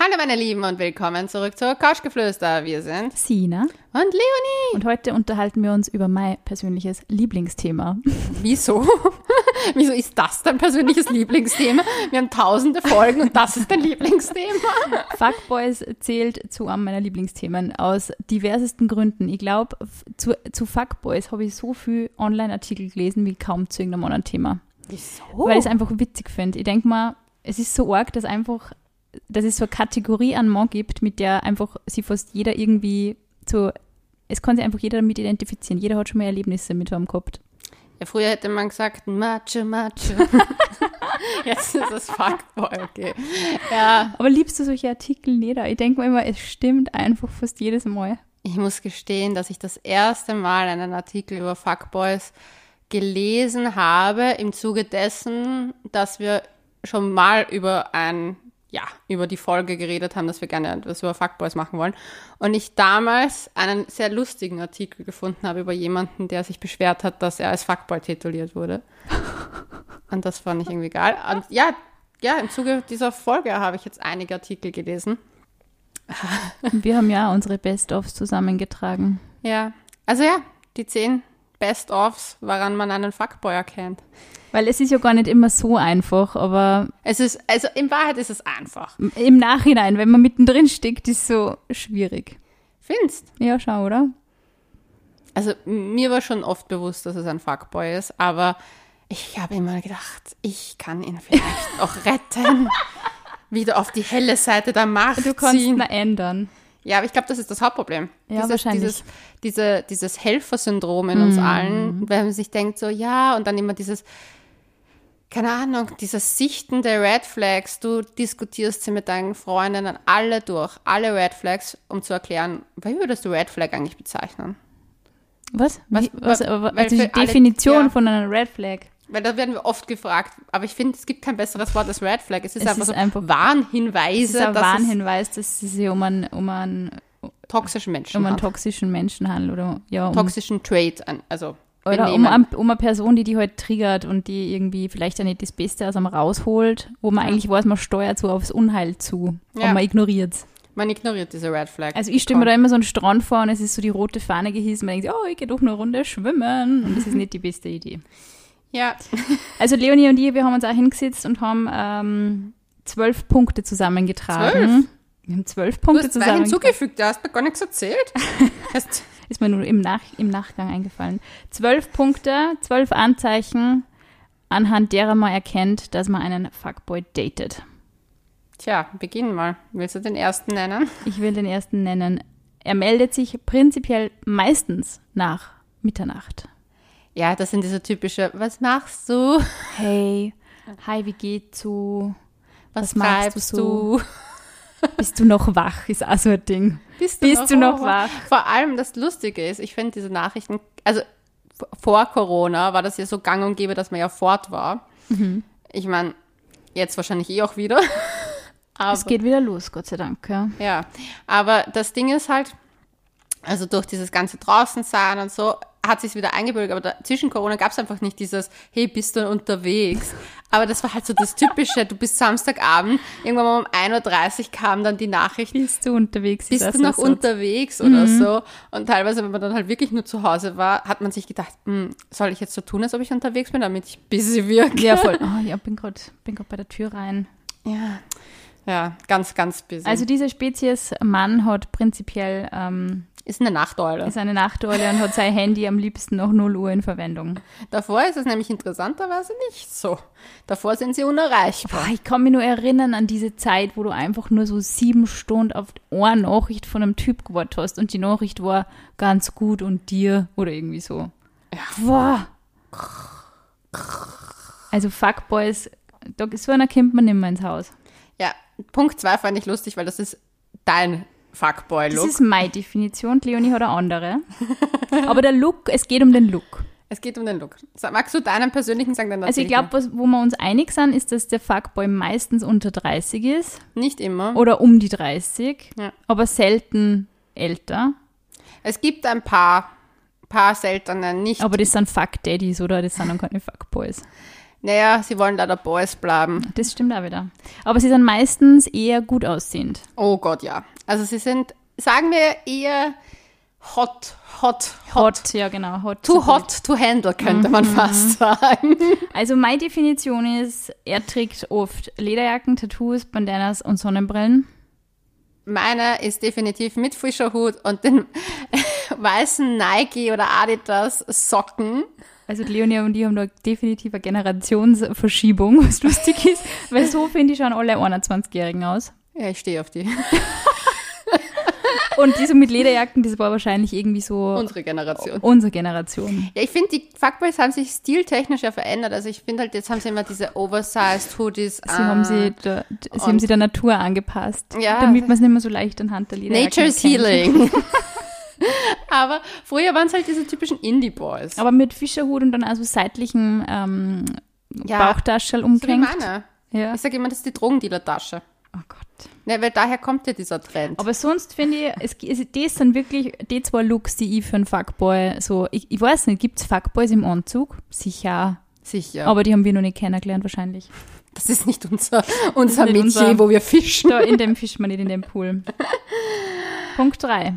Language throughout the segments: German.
Hallo meine Lieben und willkommen zurück zur Couchgeflüster. Wir sind Sina und Leonie. und heute unterhalten wir uns über mein persönliches Lieblingsthema. Wieso? Wieso ist das dein persönliches Lieblingsthema? Wir haben tausende Folgen und das ist dein Lieblingsthema. Fuckboys zählt zu einem meiner Lieblingsthemen aus diversesten Gründen. Ich glaube, zu, zu Fuckboys habe ich so viel Online-Artikel gelesen wie kaum zu irgendeinem anderen Thema. Wieso? Weil ich es einfach witzig finde. Ich denke mal, es ist so arg, dass einfach, dass es so eine Kategorie an Mann gibt, mit der einfach sich fast jeder irgendwie so, es kann sich einfach jeder damit identifizieren. Jeder hat schon mal Erlebnisse mit einem gehabt. Ja, früher hätte man gesagt, Macho, Macho. Jetzt ist es Fuckboy, okay. Ja, Aber liebst du solche Artikel nicht? Ich denke mir immer, es stimmt einfach fast jedes Mal. ich muss gestehen, dass ich das erste Mal einen Artikel über Fuckboys gelesen habe im Zuge dessen, dass wir schon mal über ein ja, über die Folge geredet haben, dass wir gerne etwas über Fuckboys machen wollen. Und ich damals einen sehr lustigen Artikel gefunden habe über jemanden, der sich beschwert hat, dass er als Fuckboy tituliert wurde. Und das fand ich irgendwie geil. Und ja, ja, im Zuge dieser Folge habe ich jetzt einige Artikel gelesen. Wir haben ja unsere Best-ofs zusammengetragen. Ja, also ja, die zehn Best-ofs, woran man einen Fuckboy erkennt. Weil es ist ja gar nicht immer so einfach, aber Es ist, also in Wahrheit ist es einfach. im Nachhinein, wenn man mittendrin steckt, ist so schwierig. Findest? Ja, schau, oder? Also mir war schon oft bewusst, dass es ein Fuckboy ist, aber ich habe immer gedacht, ich kann ihn vielleicht auch retten. Wieder auf die helle Seite der Macht Du kannst ziehen. ihn ändern. Ja, aber ich glaube, das ist das Hauptproblem. Ja, dieses, wahrscheinlich. Dieses, diese, dieses Helfersyndrom in uns Mhm. allen, wenn man sich denkt, so ja, und dann immer dieses, keine Ahnung, dieses Sichten der Red Flags. Du diskutierst sie mit deinen Freundinnen alle durch, alle Red Flags, um zu erklären, wie würdest du Red Flag eigentlich bezeichnen? Was? Was- was, weil also die für alle- Definition ja. von einer Red Flag. Weil da werden wir oft gefragt, aber ich finde, es gibt kein besseres Wort als Red Flag. Es ist Es einfach ist so einfach- Warnhinweise, Das ist ein dass Warnhinweis, dass es sich um einen, um einen, es toxischen Menschen um einen hat. toxischen Menschen handelt oder ja, um, toxischen Trait, an- also oder um, ein- um eine Person, die die halt triggert und die irgendwie vielleicht auch nicht das Beste aus einem rausholt, wo man eigentlich weiß, man steuert so aufs Unheil zu Ja. und man ignoriert es. man ignoriert diese Red Flag. Also ich stelle mir da immer so einen Strand vor und es ist so die rote Fahne gehissen. Man denkt, oh, ich gehe doch eine Runde schwimmen. Und das ist nicht die beste Idee. Ja, Also Leonie und ich, wir haben uns auch hingesetzt und haben ähm, zwölf Punkte zusammengetragen. Zwölf? Wir haben zwölf du Punkte hast zwei zusammengetragen. hinzugefügt, du hast mir gar nichts erzählt. Ist mir nur im, Nach im Nachgang eingefallen. Zwölf Punkte, zwölf Anzeichen, anhand derer man erkennt, dass man einen Fuckboy datet. tja, beginn mal. Willst du den ersten nennen? Ich will den ersten nennen. Er meldet sich prinzipiell meistens nach Mitternacht. Ja, das sind diese typische, was machst du? Hey, hi, wie geht's so? Was, Was machst du? Bist du noch wach? Ist auch so ein Ding. Bist Bist du noch wach? Vor allem das Lustige ist, ich finde diese Nachrichten, also vor Corona war das ja so gang und gäbe, dass man ja fort war. Mhm. Ich meine, jetzt wahrscheinlich eh auch wieder. Aber, Es geht wieder los, Gott sei Dank. Ja. ja, aber das Ding ist halt, also durch dieses ganze draußen sein und so, hat sich wieder eingebürgert, aber da, zwischen Corona gab es einfach nicht dieses, hey, bist du unterwegs? Aber das war halt so das Typische, du bist Samstagabend, irgendwann mal um 1.30 Uhr kam dann die Nachricht, Bist du unterwegs? bist ist du noch so unterwegs oder so? Und teilweise, wenn man dann halt wirklich nur zu Hause war, hat man sich gedacht, hm, soll ich jetzt so tun, als ob ich unterwegs bin, damit ich busy wirke? Ja, voll. Oh, ja, bin gerade bin grad bei der Tür rein. Ja, ja ganz, ganz busy. Also diese Spezies Mann hat prinzipiell ähm, ist eine Nachteule. ist eine Nachteule und hat sein Handy am liebsten noch 0 Uhr in Verwendung. Davor ist es nämlich interessanterweise nicht so. Davor sind sie unerreichbar. Boah, ich kann mich nur erinnern an diese Zeit, wo du einfach nur so sieben Stunden auf eine Nachricht von einem Typ gewartet hast und die Nachricht war ganz gut und dir oder irgendwie so. Ja. Boah. Also Fuckboys, so einer kommt man nicht mehr ins Haus. Ja, Punkt zwei fand ich lustig, weil das ist dein Das Fuckboy-Look. ist meine Definition, Leonie hat eine andere. Aber der Look, es geht um den Look. Es geht um den Look. Magst du deinen persönlichen sagen? Dann Also ich glaube, wo wir uns einig sind, ist, dass der Fuckboy meistens unter 30 ist. Nicht immer. oder um die 30, Ja. aber selten älter. Es gibt ein paar, paar seltene, nicht Aber das sind Fuck-Daddies oder das sind dann keine Fuckboys. Naja, sie wollen leider Boys bleiben. Das stimmt auch wieder. Aber sie sind meistens eher gut aussehend. Oh Gott, ja. Also sie sind, sagen wir eher hot, hot, hot. Hot, ja genau. Hot Too hot to handle, könnte man fast sagen. Also meine Definition ist, er trägt oft Lederjacken, Tattoos, Bandanas und Sonnenbrillen. Meiner ist definitiv mit Fischerhut und den weißen Nike oder Adidas Socken. Also Leonie und die haben da definitiv eine Generationsverschiebung, was lustig ist, weil so finde ich schon alle 21-Jährigen aus. Ja, ich stehe auf die. Und die so mit Lederjacken, das war wahrscheinlich irgendwie so Unsere Generation. unsere Generation. Ja, ich finde, die Fuckboys haben sich stiltechnisch ja verändert. Also ich finde halt, jetzt haben sie immer diese oversized Hoodies Sie haben sie, der, sie haben sie der Natur angepasst, Ja. damit man es nicht mehr so leicht anhand der Lederjacken Nature's erkennt. Healing. Aber früher waren es halt diese typischen Indie-Boys. Aber mit Fischerhut und dann also seitlichen ähm, Ja, Bauchtaschel So wie umgehängt. meine. Ja. Ich sage immer, das ist die Drogendealer-Tasche. Oh Gott. Ne, weil daher kommt ja dieser Trend. Aber sonst finde ich, es, es, das sind wirklich die zwei Looks, die ich für einen Fuckboy so, ich, ich weiß nicht, gibt es Fuckboys im Anzug? Sicher. Sicher. Aber die haben wir noch nicht kennengelernt wahrscheinlich. das ist nicht unser, unser nicht Metier, unser- wo wir fischen. Da in dem fischt man nicht in dem Pool. Punkt 3.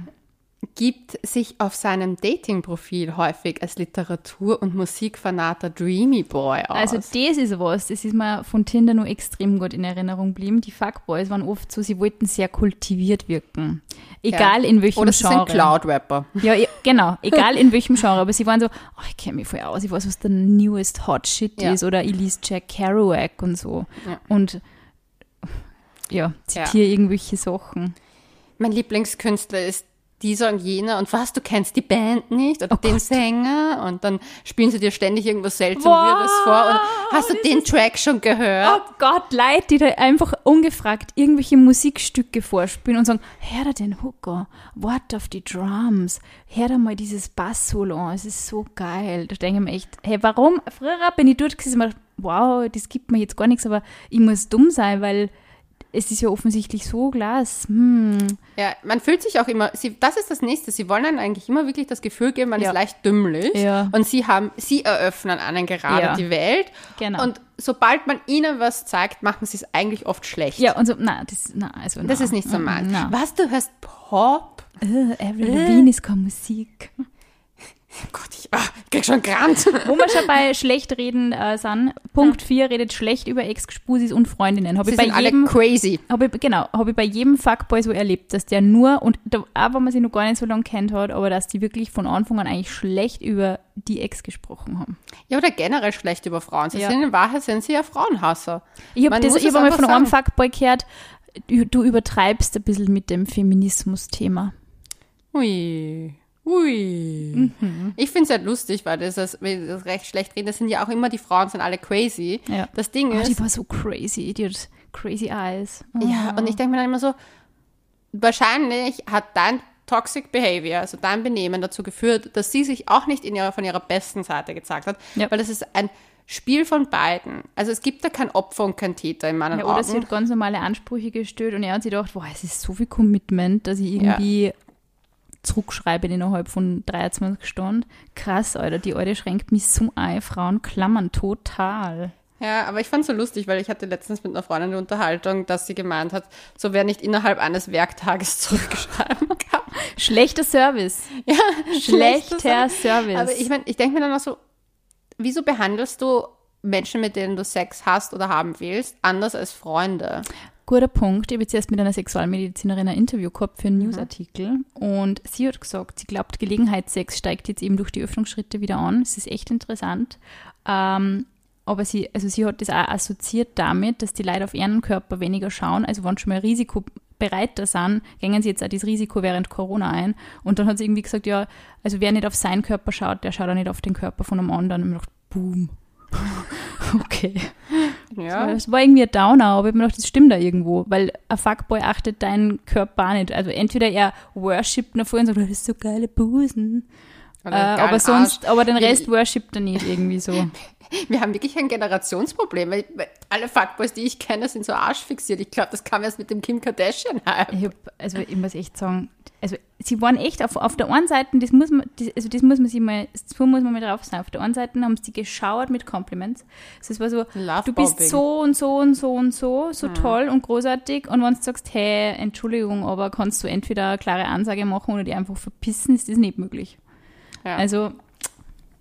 Gibt sich auf seinem Dating-Profil häufig als Literatur- und Musikfanater Dreamy Boy aus. Also das ist was, das ist mir von Tinder nur extrem gut in Erinnerung geblieben. Die Fuckboys waren oft so, sie wollten sehr kultiviert wirken. Egal in welchem Oder es ist ein Genre. Cloud-Rapper. Ja, ja, genau, egal in welchem Genre, aber sie waren so, oh, ich kenne mich voll aus, ich weiß, was der newest Hot Shit Ja. ist oder lese Jack Kerouac und so. Ja. Und ja, zitiere irgendwelche Sachen. Mein Lieblingskünstler ist dieser und jener und was, du kennst die Band nicht oder Oh den Gott. Sänger und dann spielen sie dir ständig irgendwas seltsam Wow, vor und hast du den Track schon gehört? Oh Gott, Leute, die da einfach ungefragt irgendwelche Musikstücke vorspielen und sagen, hör da den Hooker, wart auf die Drums, hör da mal dieses Bass-Solo es ist so geil. Da denke ich mir echt, hey, warum? Früher bin ich dort gewesen und wow, das gibt mir jetzt gar nichts, aber ich muss dumm sein, weil es ist ja offensichtlich so Glas. Hm. Ja, man fühlt sich auch immer, sie, das ist das Nächste, sie wollen einem eigentlich immer wirklich das Gefühl geben, man Ja. ist leicht dümmlich Ja. und sie haben, sie eröffnen einen gerade Ja. die Welt Genau. und sobald man ihnen was zeigt, machen sie es eigentlich oft schlecht. Ja, und so, na, das, na, also, Das na, ist nicht so mm, meins. na. Was, du hörst Pop? Äh, Avril Lavigne ist keine Musik. Gott, ich, ah, ich krieg schon Grant. Wo wir schon bei schlecht reden äh, sind, Punkt 4 redet schlecht über Ex-Spusis und Freundinnen. Habe Sie ich bei sind alle jedem, crazy. hab ich, genau, habe ich bei jedem Fuckboy so erlebt, dass der nur, und da, auch wenn man sie noch gar nicht so lange kennt hat, aber dass die wirklich von Anfang an eigentlich schlecht über die Ex gesprochen haben. Ja, oder generell schlecht über Frauen. Sie Ja. sind in Wahrheit sind sie ja Frauenhasser. Ich habe hab einfach von einem. Fuckboy gehört, du, du übertreibst ein bisschen mit dem Feminismus-Thema. Ui. Ui. Mhm. Ich finde es halt lustig, weil das, ist, weil das recht schlecht reden, das sind ja auch immer die Frauen, sind alle crazy. Ja. Das Ding Oh, ist, die war so crazy, die hat crazy eyes. Oh. ja, und ich denke mir dann immer so, wahrscheinlich hat dein Toxic Behavior, also dein Benehmen dazu geführt, dass sie sich auch nicht ihrer, von ihrer besten Seite gezeigt hat, Ja. weil das ist ein Spiel von beiden. Also es gibt da kein Opfer und kein Täter in meinen Ja, oder sie Augen. hat ganz normale Ansprüche gestellt und er hat sich gedacht, boah, es ist so viel Commitment, dass ich irgendwie zurückschreibe innerhalb von 23 Stunden. Krass, Alter, die Alte schränkt mich so ein. Frauen klammern total. Ja, aber ich fand es so lustig, weil ich hatte letztens mit einer Freundin eine Unterhaltung, dass sie gemeint hat, so wer nicht innerhalb eines Werktages zurückschreiben kann. Schlechter Service. Ja, Schlechter Service. Service. Aber ich meine, ich denke mir dann auch so, wieso behandelst du Menschen, mit denen du Sex hast oder haben willst, anders als Freunde? Guter Punkt. Ich habe jetzt erst mit einer Sexualmedizinerin ein Interview gehabt für einen Newsartikel und sie hat gesagt, sie glaubt, Gelegenheitssex steigt jetzt eben durch die Öffnungsschritte wieder an. Es ist echt interessant. Ähm, aber sie, also sie hat das auch assoziiert damit, dass die Leute auf ihren Körper weniger schauen, also wenn schon mal risikobereiter sind, gängen sie jetzt auch das Risiko während Corona ein. Und dann hat sie irgendwie gesagt, ja, also wer nicht auf seinen Körper schaut, der schaut auch nicht auf den Körper von einem anderen. Und ich gedacht, boom. okay. Ja. Es war irgendwie ein Downer, aber ich mir gedacht, das stimmt da irgendwo, weil ein Fuckboy achtet deinen Körper nicht. Also entweder er worshipt nach vorne und sagt, das ist so geile Busen. Äh, aber sonst, Arsch. aber den Rest worshipt er nicht irgendwie so. Wir haben wirklich ein Generationsproblem, weil alle Fuckboys, die ich kenne, sind so arschfixiert. Ich glaube, das kam erst mit dem Kim Kardashian hype Ich hab, also ich muss echt sagen, also sie waren echt auf, auf der einen Seite, das muss man, das, also das muss man sich mal, so muss man mal drauf sein. Auf der einen Seite haben sie geschauert mit Compliments. Also es war so, Love du bist so und so und so und so, so toll und großartig. Und wenn du sagst, hey, Entschuldigung, aber kannst du entweder eine klare Ansage machen oder die einfach verpissen, ist das nicht möglich. Ja. Also,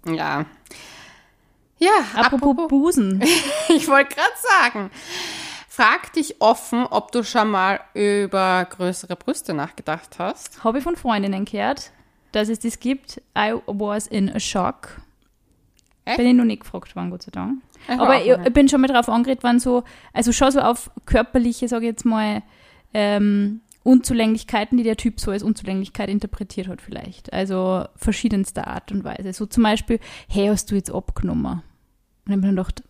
Ja. Ja, apropos, Busen. ich wollte gerade sagen, frag dich offen, ob du schon mal über größere Brüste nachgedacht hast. Habe ich von Freundinnen gehört, dass es das gibt. I was in a shock. Echt? Bin ich noch nicht gefragt worden, Gott sei Dank. Ich Aber ich, ich bin schon mal drauf angeredet worden, so, also schon so auf körperliche, sage ich jetzt mal, ähm, Unzulänglichkeiten, die der Typ so als Unzulänglichkeit interpretiert hat vielleicht. Also verschiedenster Art und Weise. So zum Beispiel, hey, hast du jetzt abgenommen? Und ich hab mir dann gedacht,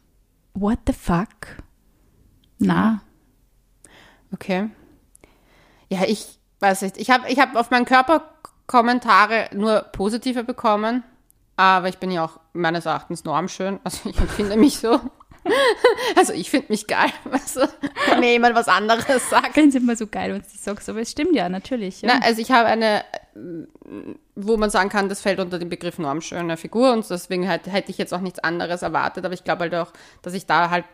what the fuck? Na, Okay. Ja, ich weiß nicht. Ich habe ich hab auf meinen Körper Kommentare nur positive bekommen, aber ich bin ja auch meines Erachtens normschön. Also ich empfinde mich so. Also ich finde mich geil, weißt du? Wenn mir jemand was anderes sagt. ich finde es immer so geil, wenn das sagst, aber es stimmt ja, natürlich. Ja. Na, also ich habe eine, äh, wo man sagen kann, das fällt unter den Begriff normschöne Figur und deswegen halt, hätte ich jetzt auch nichts anderes erwartet, aber ich glaube halt auch, dass ich da halt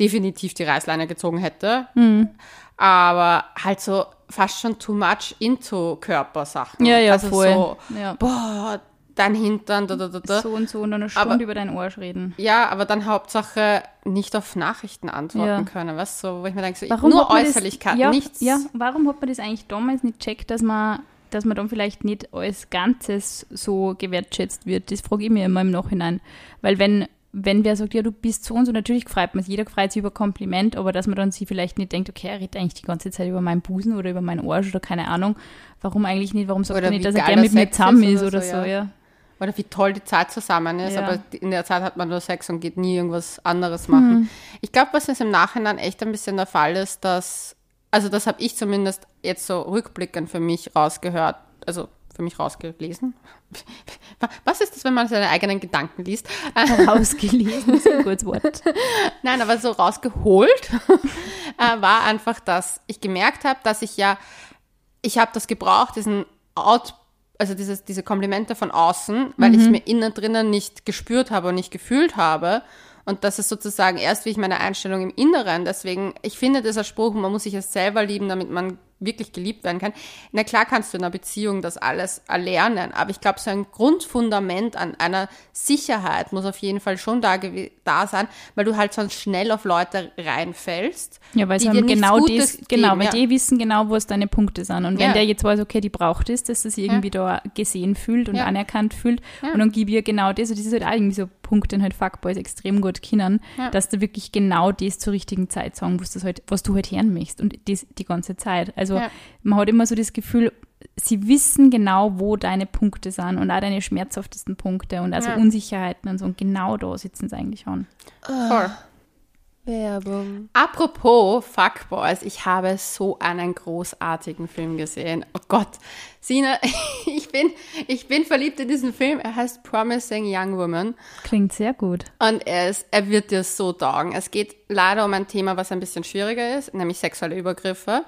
definitiv die Reißleine gezogen hätte. Mhm. Aber halt so fast schon too much into Körpersachen. ja, ja, also voll. So, ja. boah, dein Hintern, da, da, da, da. So und so und dann eine Stunde Aber- über deinen Arsch reden. Ja, aber dann Hauptsache nicht auf Nachrichten antworten Ja. können, du, so, wo ich mir denke, so, Warum nur man das- ja, nichts. Ja, warum hat man das eigentlich damals nicht checkt, dass man, dass man dann vielleicht nicht als Ganzes so gewertschätzt wird? Das frage ich mir immer im Nachhinein. Weil wenn, wenn wer sagt, ja, du bist so und so, natürlich freut man sich, jeder freut sich über Kompliment, aber dass man dann sich vielleicht nicht denkt, okay, er redet eigentlich die ganze Zeit über meinen Busen oder über meinen Arsch oder keine Ahnung. Warum eigentlich nicht? Warum sagt Oder er nicht, dass er gerne mit mir zusammen ist ist oder oder so, so, ja. Oder wie toll die Zeit zusammen ist, Ja. aber in der Zeit hat man nur Sex und geht nie irgendwas anderes machen. Hm. Ich glaube, was jetzt im Nachhinein echt ein bisschen der Fall ist, dass, also das habe ich zumindest jetzt so rückblickend für mich rausgehört, also für mich rausgelesen. Was ist das, wenn man seine eigenen Gedanken liest? Rausgelesen, ist ein gutes Wort. Nein, aber so rausgeholt äh, war einfach, dass ich gemerkt habe, dass ich ja, ich habe das gebraucht, diesen Out, also dieses, diese Komplimente von außen, weil ich es mir innen drinnen nicht gespürt habe und nicht gefühlt habe. Und das ist sozusagen erst wie ich meine Einstellung im Inneren. Deswegen, ich finde dieser Spruch, man muss sich es selber lieben, damit man wirklich geliebt werden kann. Na klar kannst du in einer Beziehung das alles erlernen, aber ich glaube, so ein Grundfundament an einer Sicherheit muss auf jeden Fall schon da, da sein, weil du halt sonst schnell auf Leute reinfällst. Ja, weil die sie dir genau Gutes das, genau, geben, weil ja. die wissen genau, wo es deine Punkte sind. Und wenn Ja. der jetzt weiß, okay, die braucht es, dass sich irgendwie da gesehen fühlt und Ja. anerkannt fühlt und dann gib ihr genau das, und das ist halt auch irgendwie so Punkt, den halt Fuckboys extrem gut kennen, Ja. dass du wirklich genau das zur richtigen Zeit sagen musst, halt, was du halt hören möchtest und das die ganze Zeit. Also Ja. man hat immer so das Gefühl, sie wissen genau, wo deine Punkte sind und auch deine schmerzhaftesten Punkte und also Ja. Unsicherheiten und so. Und genau da sitzen sie eigentlich an. Voll. Werbung. Apropos Fuckboys, ich habe so einen großartigen Film gesehen. Oh Gott, Sina, ich bin, ich bin verliebt in diesen Film. Er heißt Promising Young Woman Klingt sehr gut. und er, ist, er wird dir so taugen. Es geht leider um ein Thema, was ein bisschen schwieriger ist, nämlich sexuelle Übergriffe.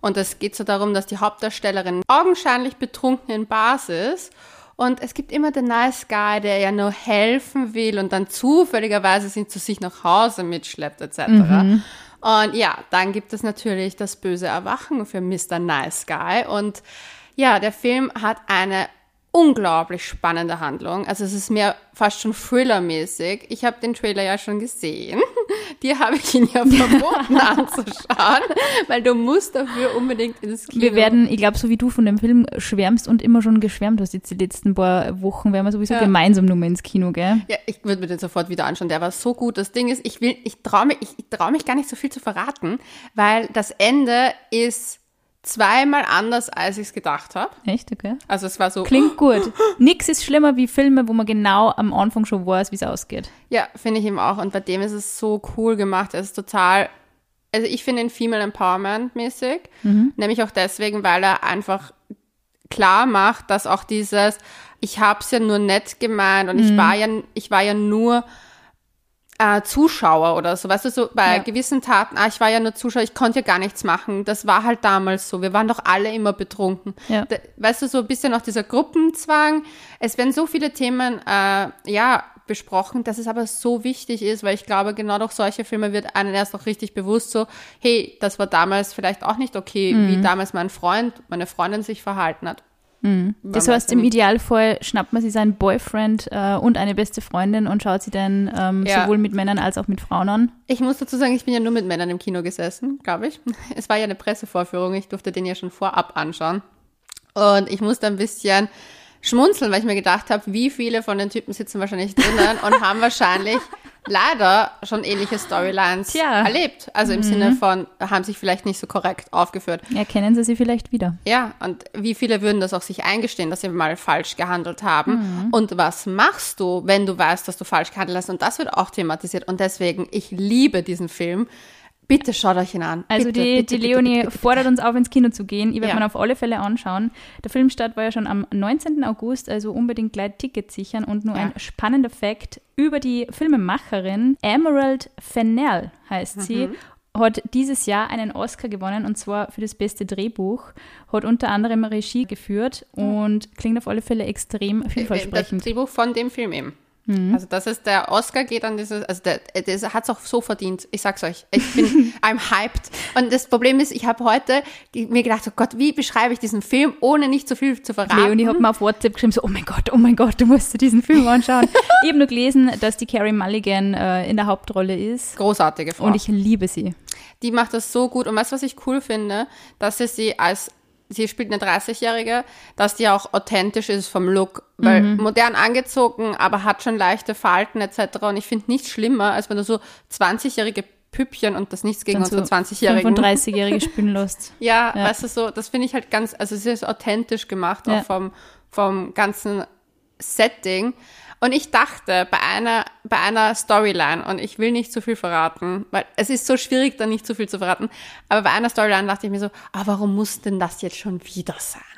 Und es geht so darum, dass die Hauptdarstellerin augenscheinlich betrunken in Bars ist. Und es gibt immer den Nice Guy, der ja nur helfen will und dann zufälligerweise sie zu sich nach Hause mitschleppt, etc. Und ja, dann gibt es natürlich das böse Erwachen für Mr. Nice Guy. Und ja, der Film hat eine unglaublich spannende Handlung. Also es ist mehr fast schon Thriller-mäßig. Ich habe den Trailer ja schon gesehen. Dir habe ich ihn ja verboten anzuschauen, weil du musst dafür unbedingt ins Kino. Wir werden, ich glaube, so wie du von dem Film schwärmst und immer schon geschwärmt hast, jetzt die letzten paar Wochen, werden wir sowieso Ja. gemeinsam nur mal ins Kino, gell? Ja, ich würde mir den sofort wieder anschauen. Der war so gut. Das Ding ist, ich will, ich traue mich, ich, ich traue mich gar nicht so viel zu verraten, weil das Ende ist zweimal anders, als ich es gedacht habe. Echt, okay? Also es war so. Klingt gut. Nix ist schlimmer wie Filme, wo man genau am Anfang schon weiß, wie es ausgeht. Ja, finde ich ihm auch. Und bei dem ist es so cool gemacht. Es ist total, also ich finde ihn Female Empowerment mäßig. Nämlich auch deswegen, weil er einfach klar macht, dass auch dieses, ich habe es ja nur nett gemeint und ich war ja, ich war ja nur äh, Zuschauer oder so, weißt du, so bei Ja. gewissen Taten, ah, ich war ja nur Zuschauer, ich konnte ja gar nichts machen. Das war halt damals so. Wir waren doch alle immer betrunken. Ja. Da, weißt du, so ein bisschen auch dieser Gruppenzwang. Es werden so viele Themen, äh, ja, besprochen, dass es aber so wichtig ist, weil ich glaube, genau durch solche Filme wird einem erst noch richtig bewusst so, hey, das war damals vielleicht auch nicht okay, Mhm. wie damals mein Freund, meine Freundin sich verhalten hat. Das Man heißt, im. Idealfall schnappt man sich seinen Boyfriend äh, und eine beste Freundin und schaut sie dann ähm, Ja. sowohl mit Männern als auch mit Frauen an. Ich muss dazu sagen, ich bin ja nur mit Männern im Kino gesessen, glaube ich. Es war ja eine Pressevorführung, ich durfte den ja schon vorab anschauen. Und ich musste ein bisschen schmunzeln, weil ich mir gedacht habe, wie viele von den Typen sitzen wahrscheinlich drinnen und haben wahrscheinlich leider schon ähnliche Storylines Tja. erlebt. Also im Sinne von, haben sich vielleicht nicht so korrekt aufgeführt. Erkennen sie sie vielleicht wieder. Ja, und wie viele würden das auch sich eingestehen, dass sie mal falsch gehandelt haben? Und was machst du, wenn du weißt, dass du falsch gehandelt hast? Und das wird auch thematisiert. Und deswegen, ich liebe diesen Film. Bitte schaut euch ihn an. Also bitte, die, bitte, die bitte, Leonie fordert uns auf, ins Kino zu gehen. Ich werde Ja. mir auf alle Fälle anschauen. Der Filmstart war ja schon am 19. August, also unbedingt gleich Tickets sichern. Und nur Ja. ein spannender Fakt über die Filmemacherin. Emerald Fennell heißt sie. Mhm. Hat dieses Jahr einen Oscar gewonnen und zwar für das beste Drehbuch. Hat unter anderem Regie geführt und klingt auf alle Fälle extrem Das vielversprechend. Drehbuch von dem Film eben. Mhm. Also das ist der Oscar geht an dieses, also der, der hat es auch so verdient. Ich sag's euch, ich bin, I'm hyped. Und das Problem ist, ich habe heute mir gedacht, oh Gott, wie beschreibe ich diesen Film, ohne nicht zu viel zu verraten? Leonie hat mir auf WhatsApp geschrieben, so, oh mein Gott, oh mein Gott, du musst dir diesen Film anschauen. ich habe nur gelesen, dass die Carrie Mulligan äh, in der Hauptrolle ist. Großartige Frau. Und ich liebe sie. die macht das so gut. Und weißt du, was ich cool finde? Dass sie sie als, sie spielt eine 30-Jährige, dass die auch authentisch ist vom Look. Weil modern angezogen, aber hat schon leichte Falten etc. Und ich finde nichts schlimmer, als wenn du so 20-jährige Püppchen und das nichts gegen Dann unsere 20-Jährigen. 35-Jährige spielen lässt. Ja, Ja. weißt du so, das finde ich halt ganz, also sie ist authentisch gemacht, Ja. auch vom, vom ganzen Setting. Und ich dachte bei einer, bei einer Storyline, und ich will nicht zu viel verraten, weil es ist so schwierig, da nicht zu viel zu verraten, aber bei einer Storyline dachte ich mir so, ah, warum muss denn das jetzt schon wieder sein?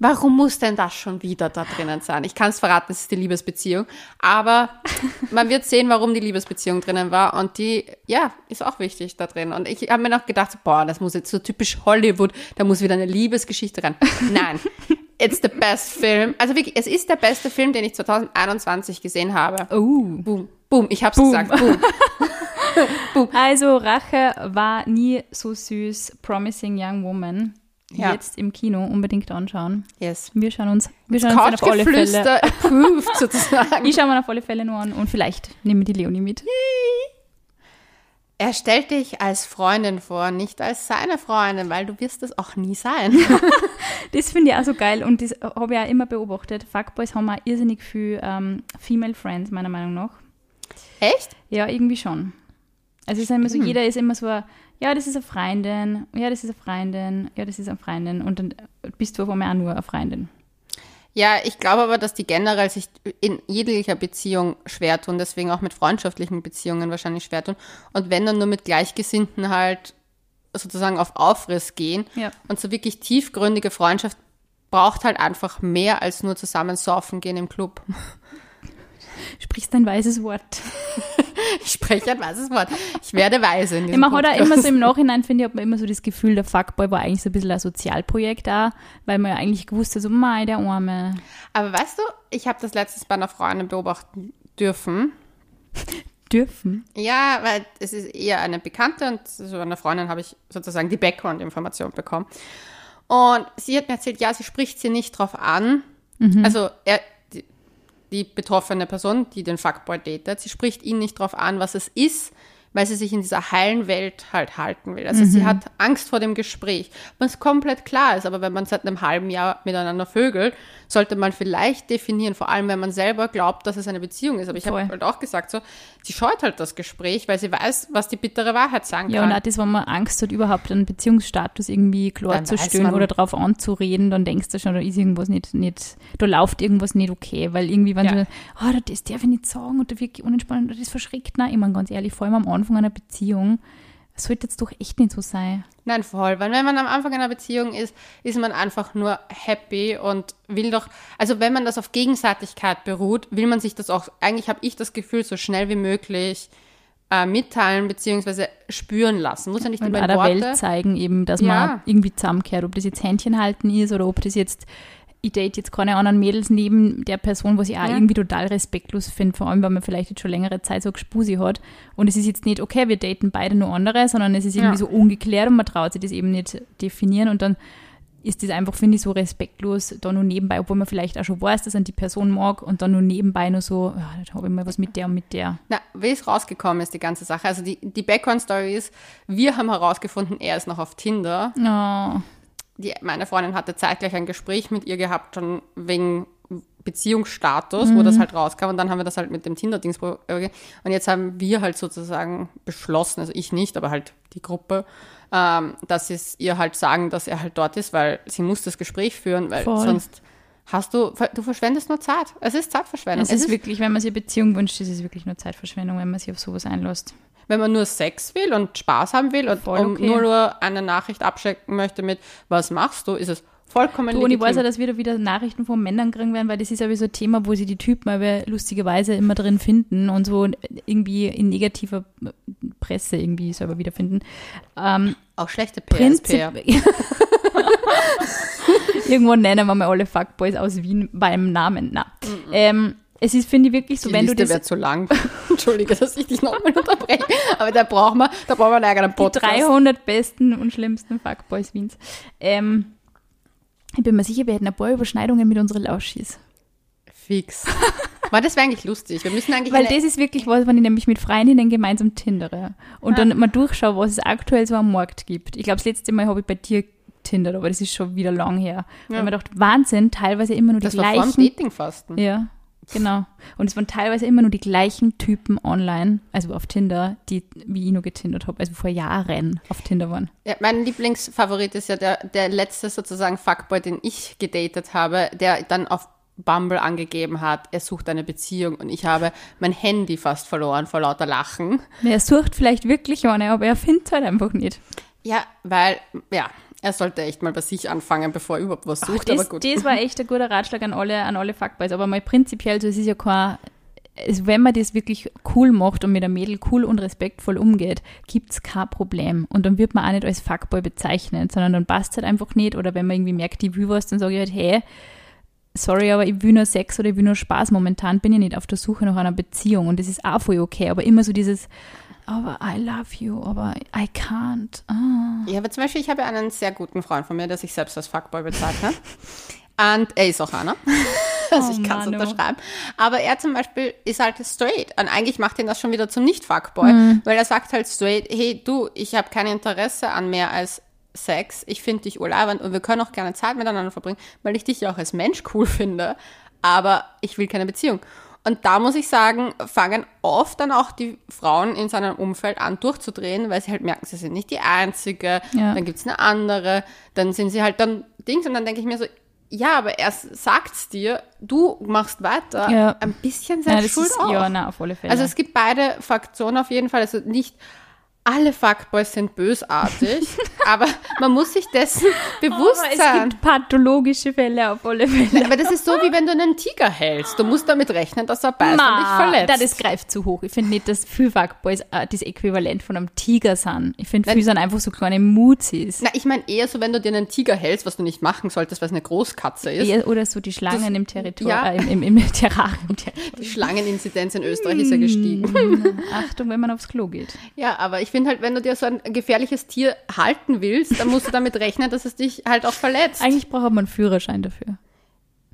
Warum muss denn das schon wieder da drinnen sein? Ich kann es verraten, es ist die Liebesbeziehung, aber man wird sehen, warum die Liebesbeziehung drinnen war und die, ja, ist auch wichtig da drin. Und ich habe mir noch gedacht, boah, das muss jetzt so typisch Hollywood, da muss wieder eine Liebesgeschichte rein. Nein, it's the best film. Also wirklich, es ist der beste Film, den ich 2021 gesehen habe. Oh. Boom, boom, ich hab's Boom. gesagt, boom. Also, Rache war nie so süß. Promising Young Woman. Ja. Jetzt im Kino unbedingt anschauen. Yes. Wir schauen uns, wir schauen uns auf alle Fälle. Approved sozusagen. Ich schaue mir auf alle Fälle nur an und vielleicht nehmen wir die Leonie mit. Er stellt dich als Freundin vor, nicht als seine Freundin, weil du wirst es auch nie sein. Das finde ich auch so geil und das habe ich auch immer beobachtet. Fuckboys haben auch irrsinnig viel ähm, Female Friends, meiner Meinung nach. Echt? Ja, irgendwie schon. Also es ist immer so, jeder ist immer so, ja, das ist eine Freundin, ja, das ist eine Freundin, ja, das ist eine Freundin und dann bist du auf einmal auch nur eine Freundin. Ja, ich glaube aber, dass die generell sich in jeglicher Beziehung schwer tun, deswegen auch mit freundschaftlichen Beziehungen wahrscheinlich schwer tun. Und wenn dann nur mit Gleichgesinnten halt sozusagen auf Aufriss gehen. Ja. Und so wirklich tiefgründige Freundschaft braucht halt einfach mehr als nur zusammen saufen gehen im Club. Sprichst ein weises Wort. Ich spreche ein weißes Wort. Ich werde weise in diesem Man hat auch Podcast. immer so im Nachhinein, finde ich, hat man immer so das Gefühl, der Fuckboy war eigentlich so ein bisschen ein Sozialprojekt da, weil man ja eigentlich gewusst hat, so, mei, der Arme. Aber weißt du, ich habe das letztes bei einer Freundin beobachten dürfen. Dürfen. Ja, weil es ist eher eine Bekannte und so einer Freundin habe ich sozusagen die Background-Information bekommen. Und sie hat mir erzählt, ja, sie spricht sie nicht drauf an. Also er, die, betroffene Person, die den Fuckboy datet, sie spricht ihn nicht drauf an, was es ist, weil sie sich in dieser heilen Welt halt halten will. Also sie hat Angst vor dem Gespräch, was komplett klar ist. Aber wenn man seit einem halben Jahr miteinander vögelt, sollte man vielleicht definieren, vor allem wenn man selber glaubt, dass es eine Beziehung ist. Aber ich habe halt auch gesagt, so, sie scheut halt das Gespräch, weil sie weiß, was die bittere Wahrheit sagen Ja, und kann. auch das, wenn man Angst hat, überhaupt einen Beziehungsstatus irgendwie Dann weiß klarzustellen man- oder drauf anzureden, dann denkst du schon, da ist irgendwas nicht, nicht da läuft irgendwas nicht okay, weil irgendwie, wenn Ja. du, oh, das darf ich nicht sagen und da wirke ich unentspannt oder das verschreckt, nein, ich meine ganz ehrlich, vor allem am Anfang einer Beziehung, sollte jetzt doch echt nicht so sein. Nein, voll. Weil wenn man am Anfang einer Beziehung ist, ist man einfach nur happy und will doch, also wenn man das auf Gegenseitigkeit beruht, will man sich das auch, eigentlich habe ich das Gefühl, so schnell wie möglich äh, mitteilen bzw. spüren lassen. Muss ja nicht Und immer in der Worte. Welt zeigen eben, dass Ja. man irgendwie zusammenkehrt, ob das jetzt Händchen halten ist oder ob das jetzt, ich date jetzt keine anderen Mädels neben der Person, was ich auch Ja. irgendwie total respektlos finde, vor allem, weil man vielleicht jetzt schon längere Zeit so Gespusi hat. Und es ist jetzt nicht, okay, wir daten beide nur andere, sondern es ist irgendwie Ja. so ungeklärt und man traut sich das eben nicht definieren und dann ist das einfach, finde ich, so respektlos, da nur nebenbei, obwohl man vielleicht auch schon weiß, dass man die Person mag und dann nur nebenbei nur so, ja, da habe ich mal was mit der und mit der. Na, wie es rausgekommen ist, die ganze Sache. Also die, die Background-Story ist, wir haben herausgefunden, er ist noch auf Tinder. Oh, Die, meine Freundin hatte zeitgleich ein Gespräch mit ihr gehabt, schon wegen Beziehungsstatus, wo das halt rauskam. Und dann haben wir das halt mit dem Tinder-Dings. äh, Und jetzt haben wir halt sozusagen beschlossen, also ich nicht, aber halt die Gruppe, ähm, dass es ihr halt sagen, dass er halt dort ist, weil sie muss das Gespräch führen, weil Voll. sonst hast du, du verschwendest nur Zeit. Es ist Zeitverschwendung. es ist wirklich, wenn man sich Beziehung wünscht, ist es wirklich nur Zeitverschwendung, wenn man sich auf sowas einlässt. Wenn man nur Sex will und Spaß haben will und Voll okay. nur, nur eine Nachricht abchecken möchte mit, was machst du, ist es vollkommen Du, und ich weiß ja, dass wir da wieder Nachrichten von Männern kriegen werden, weil das ist aber so ein Thema, wo sie die Typen aber lustigerweise immer drin finden und so irgendwie in negativer Presse irgendwie selber wiederfinden. Ähm, Auch schlechte PR. Irgendwo nennen wir mal alle Fuckboys aus Wien beim Namen. Na. Ähm, es ist, finde ich, wirklich so, Die wenn Liste du das wäre zu lang. Entschuldige, dass ich dich nochmal unterbreche. Aber da brauchen wir, da brauchen wir einen eigenen die Podcast. 300 besten und schlimmsten Fuckboys Wiens. Ähm, ich bin mir sicher, wir hätten ein paar Überschneidungen mit unseren Lauschis. Fix. Weil das wäre eigentlich lustig. Wir müssen eigentlich Weil das ist wirklich was, wenn ich nämlich mit Freundinnen gemeinsam tindere und dann mal durchschaue, was es aktuell so am Markt gibt. Ich glaube, das letzte Mal habe ich bei dir tindert, aber das ist schon wieder lang her. Ja. ich mir gedacht, Wahnsinn, teilweise immer nur die das war vor dem gleichen. Datingfasten. Ja, genau. Und es waren teilweise immer nur die gleichen Typen online, also auf Tinder, die wie ich nur getindert habe, also vor Jahren auf Tinder waren. Ja, mein Lieblingsfavorit ist ja der, der letzte sozusagen Fuckboy, den ich gedatet habe, der dann auf Bumble angegeben hat, er sucht eine Beziehung und ich habe mein Handy fast verloren vor lauter Lachen. Er sucht vielleicht wirklich eine, aber er findet halt einfach nicht. Ja, weil, ja, er sollte echt mal bei sich anfangen, bevor er überhaupt was sucht, das, aber gut. das war echt ein guter Ratschlag an alle, an alle Fuckboys. Aber mal prinzipiell, so, es ist ja kein, es, wenn man das wirklich cool macht und mit einem Mädel cool und respektvoll umgeht, gibt es kein Problem. Und dann wird man auch nicht als Fuckboy bezeichnet, sondern dann passt halt einfach nicht. Oder wenn man irgendwie merkt, ich will was, dann sage ich halt, hey, sorry, aber ich will nur Sex oder ich will nur Spaß. Momentan bin ich nicht auf der Suche nach einer Beziehung und das ist auch voll okay. Aber immer so dieses, aber I love you, aber I can't. Ah. Ja, aber zum Beispiel, ich habe einen sehr guten Freund von mir, der sich selbst als Fuckboy bezeichnet. Und er ist auch einer. Also Oh ich kann es oh. unterschreiben. Aber er zum Beispiel ist halt straight. Und eigentlich macht ihn das schon wieder zum Nicht-Fuckboy. Mhm. Weil er sagt halt straight, hey du, ich habe kein Interesse an mehr als Sex. Ich finde dich urlaubend und wir können auch gerne Zeit miteinander verbringen, weil ich dich ja auch als Mensch cool finde. Aber ich will keine Beziehung. Und da muss ich sagen, fangen oft dann auch die Frauen in seinem Umfeld an durchzudrehen, weil sie halt merken, sie sind nicht die Einzige, Ja. dann gibt's eine andere, dann sind sie halt dann Dings und dann denke ich mir so, ja, aber er sagt's dir, du machst weiter, Ja. ein bisschen Ja, selbst das schuld ist, auch. ja, na, auf alle Fälle. Also es gibt beide Fraktionen auf jeden Fall, also nicht alle Fuckboys sind bösartig, aber man muss sich dessen bewusst es sein. gibt pathologische Fälle auf alle Fälle. Aber das ist so, wie wenn du einen Tiger hältst. Du musst damit rechnen, dass er beißt und dich Ma, verletzt. da, das greift zu hoch. Ich finde nicht, dass viele Fuckboys äh, das Äquivalent von einem Tiger sind. Ich finde, viele sind einfach so kleine Muzis. Na, ich meine eher so, wenn du dir einen Tiger hältst, was du nicht machen solltest, weil es eine Großkatze ist. Eher, oder so die Schlangen im Territorium, ja. äh, im, im, im Terrarium. Die Schlangeninzidenz in Österreich ist ja gestiegen. Mm. Achtung, wenn man aufs Klo geht. Ja, aber ich finde halt, wenn du dir so ein gefährliches Tier halten willst, dann musst du damit rechnen, dass es dich halt auch verletzt. Eigentlich braucht man einen Führerschein dafür.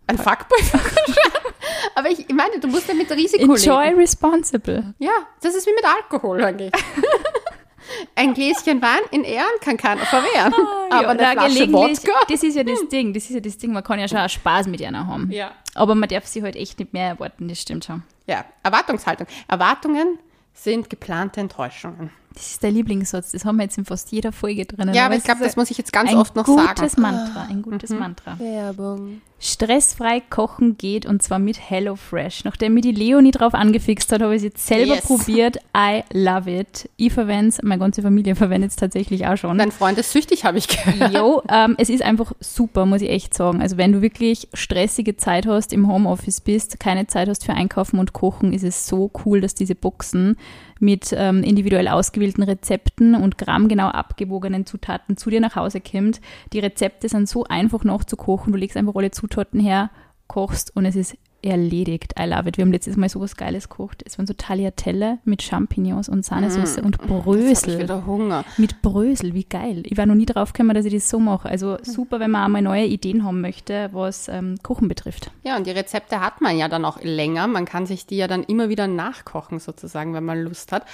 Ein Fuckboy. aber ich meine, du musst ja mit Risiko Enjoy leben. responsible. Ja, das ist wie mit Alkohol eigentlich. Ein Gläschen Wein in Ehren kann keiner verwehren. aber eine na, Flasche gelegentlich- Wodka. Das ist ja das Ding. Das ist ja das Ding. Man kann ja schon auch Spaß mit einer haben. Ja. Aber man darf sie halt echt nicht mehr erwarten. Das stimmt schon. Ja, Erwartungshaltung. Erwartungen sind geplante Enttäuschungen. Das ist der Lieblingssatz, das haben wir jetzt in fast jeder Folge drin. Ja, aber ich glaube, das muss ich jetzt ganz ein oft noch sagen. gutes Mantra, ein gutes Mhm. Mantra. Werbung. Stressfrei kochen geht und zwar mit HelloFresh. Nachdem mir die Leonie drauf angefixt hat, habe ich es jetzt selber Yes. probiert. I love it. Ich verwende es, meine ganze Familie verwendet es tatsächlich auch schon. Dein Freund ist süchtig, habe ich gehört. Jo, ähm, es ist einfach super, muss ich echt sagen. Also wenn du wirklich stressige Zeit hast, im Homeoffice bist, keine Zeit hast für Einkaufen und Kochen, ist es so cool, dass diese Boxen mit ähm, individuell ausgewählten Rezepten und grammgenau abgewogenen Zutaten zu dir nach Hause kommt. Die Rezepte sind so einfach nachzukochen. Du legst einfach alle Zutaten her, kochst und es ist erledigt. I love it. Wir haben letztes Mal sowas Geiles gekocht. Es waren so Tagliatelle mit Champignons und Sahnesoße und Jetzt habe ich Brösel. wieder Hunger. Mit Brösel, wie geil. Ich war noch nie drauf gekommen, dass ich das so mache. Also super, wenn man einmal neue Ideen haben möchte, was ähm, Kochen betrifft. Ja, und die Rezepte hat man ja dann auch länger. Man kann sich die ja dann immer wieder nachkochen, sozusagen, wenn man Lust hat.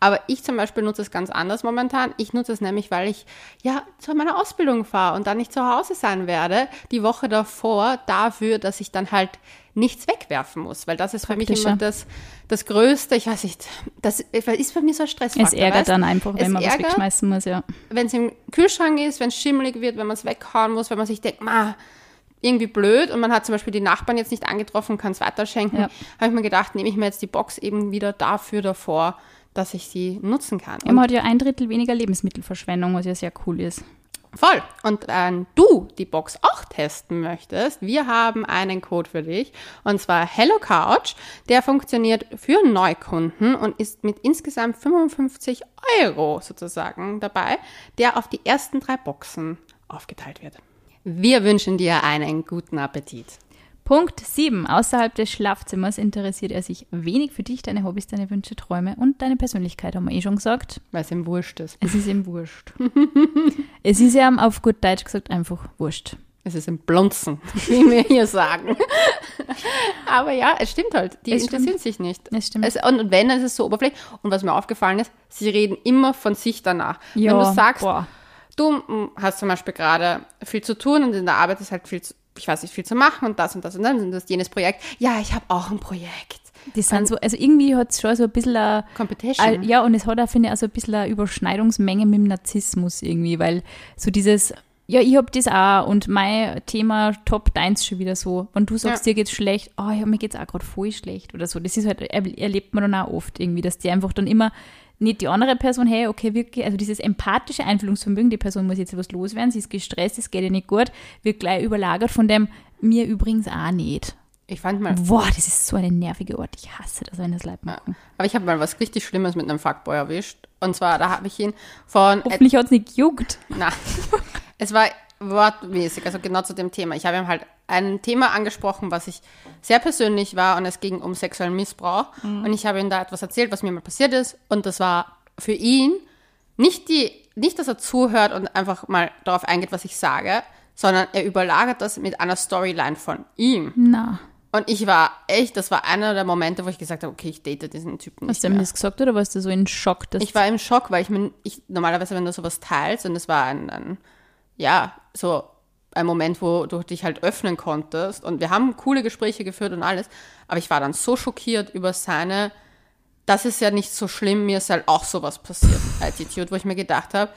Aber ich zum Beispiel nutze es ganz anders momentan. Ich nutze es nämlich, weil ich ja zu meiner Ausbildung fahre und dann nicht zu Hause sein werde, die Woche davor, dafür, dass ich dann halt nichts wegwerfen muss. Weil das ist für mich immer das, das Größte. Ich weiß nicht, das ist für mich so ein Stressfaktor. Es ärgert weißt? dann einfach, wenn Es man was ärgert. wegschmeißen muss, ja. wenn es im Kühlschrank ist, wenn es schimmelig wird, wenn man es weghauen muss, wenn man sich denkt, ma, irgendwie blöd und man hat zum Beispiel die Nachbarn jetzt nicht angetroffen, kann es weiterschenken, Ja. habe ich mir gedacht, nehme ich mir jetzt die Box eben wieder dafür davor, dass ich sie nutzen kann. Ja, man hat ja ein Drittel weniger Lebensmittelverschwendung, was ja sehr cool ist. Voll. Und wenn du die Box auch testen möchtest, wir haben einen Code für dich und zwar Hello Couch. Der funktioniert für Neukunden und ist mit insgesamt 55 Euro sozusagen dabei, der auf die ersten drei Boxen aufgeteilt wird. Wir wünschen dir einen guten Appetit. Punkt 7. Außerhalb des Schlafzimmers interessiert er sich wenig für dich, deine Hobbys, deine Wünsche, Träume und deine Persönlichkeit, haben wir eh schon gesagt. Weil es ihm wurscht ist. Es ist ihm wurscht. es ist ja auf gut Deutsch gesagt einfach wurscht. Es ist im Blunzen, wie wir hier sagen. Aber ja, es stimmt halt. Die Es interessieren stimmt. sich nicht. Es stimmt. Es, und wenn, dann ist es so oberflächlich. Und was mir aufgefallen ist, sie reden immer von sich danach. Ja, wenn du sagst, boah. du mm, hast zum Beispiel gerade viel zu tun und in der Arbeit ist halt viel zu, ich weiß nicht, viel zu machen und das und das und dann und das jenes Projekt. Ja, ich habe auch ein Projekt. Die sind so, also irgendwie hat es schon so ein bisschen ein, Competition. All- Ja, und es hat auch, finde ich, auch so ein bisschen eine Überschneidungsmenge mit dem Narzissmus irgendwie, weil so dieses, ja, ich hab das auch und mein Thema Top deins schon wieder so. Wenn du sagst, Ja. dir geht's schlecht, oh ja, mir geht's auch gerade voll schlecht oder so. Das ist halt, er- erlebt man dann auch oft irgendwie, dass die einfach dann immer nicht die andere Person, hey, okay, wirklich, also dieses empathische Einfühlungsvermögen, die Person muss jetzt was loswerden, sie ist gestresst, es geht ihr nicht gut, wird gleich überlagert von dem, mir übrigens auch nicht. ich fand mal, Boah, das ist so eine nervige Ort. Ich hasse das, wenn das Leid machen. aber ich habe mal was richtig Schlimmes mit einem Fuckboy erwischt. Und zwar, da habe ich ihn von Hoffentlich hat's nicht gejuckt. Na, es war wortmäßig, also genau zu dem Thema. Ich habe ihm halt ein Thema angesprochen, was ich sehr persönlich war und es ging um sexuellen Missbrauch. Und ich habe ihm da etwas erzählt, was mir mal passiert ist. Und das war für ihn nicht die, nicht, dass er zuhört und einfach mal darauf eingeht, was ich sage, sondern er überlagert das mit einer Storyline von ihm. Na. Und ich war echt, das war einer der Momente, wo ich gesagt habe, okay, ich date diesen Typen Hast nicht du ihm das gesagt oder warst du so in Schock? Dass Ich war im Schock, weil ich mir, ich, normalerweise, wenn du sowas teilst, und es war ein, ein, ja, so ein Moment, wo du dich halt öffnen konntest, und wir haben coole Gespräche geführt und alles, aber ich war dann so schockiert über seine, das ist ja nicht so schlimm, mir ist halt auch sowas passiert, Attitude, wo ich mir gedacht habe,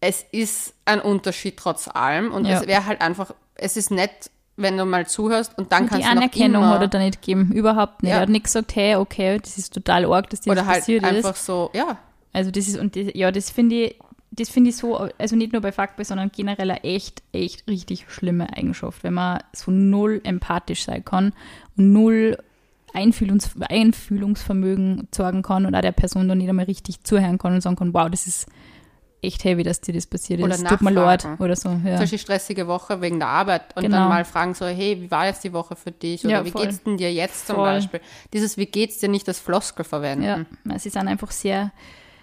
es ist ein Unterschied trotz allem, und Ja. es wäre halt einfach, es ist nett, wenn du mal zuhörst, und dann die kannst du noch Anerkennung hat er da nicht gegeben. Überhaupt nicht. Ja. Er hat nicht gesagt, hey, okay, das ist total arg, dass dir oder das halt passiert einfach ist. so, ja, Also das ist, und das, ja, das finde ich, das finde ich so, also nicht nur bei Fuckboy, sondern generell eine echt, echt richtig schlimme Eigenschaft, wenn man so null empathisch sein kann und null Einfühlungs Einfühlungsvermögen zeigen kann und auch der Person dann nicht einmal richtig zuhören kann und sagen kann, wow, das ist echt heavy, dass dir das passiert Oder ist. Tut mir leid. Oder so, ja. Beispiel stressige Woche wegen der Arbeit und Genau. dann mal fragen so, hey, wie war jetzt die Woche für dich? Oder Ja, wie voll. geht's denn dir jetzt zum Voll. Beispiel? Dieses Wie geht's dir nicht das Floskel verwenden. Ja, sie sind einfach sehr.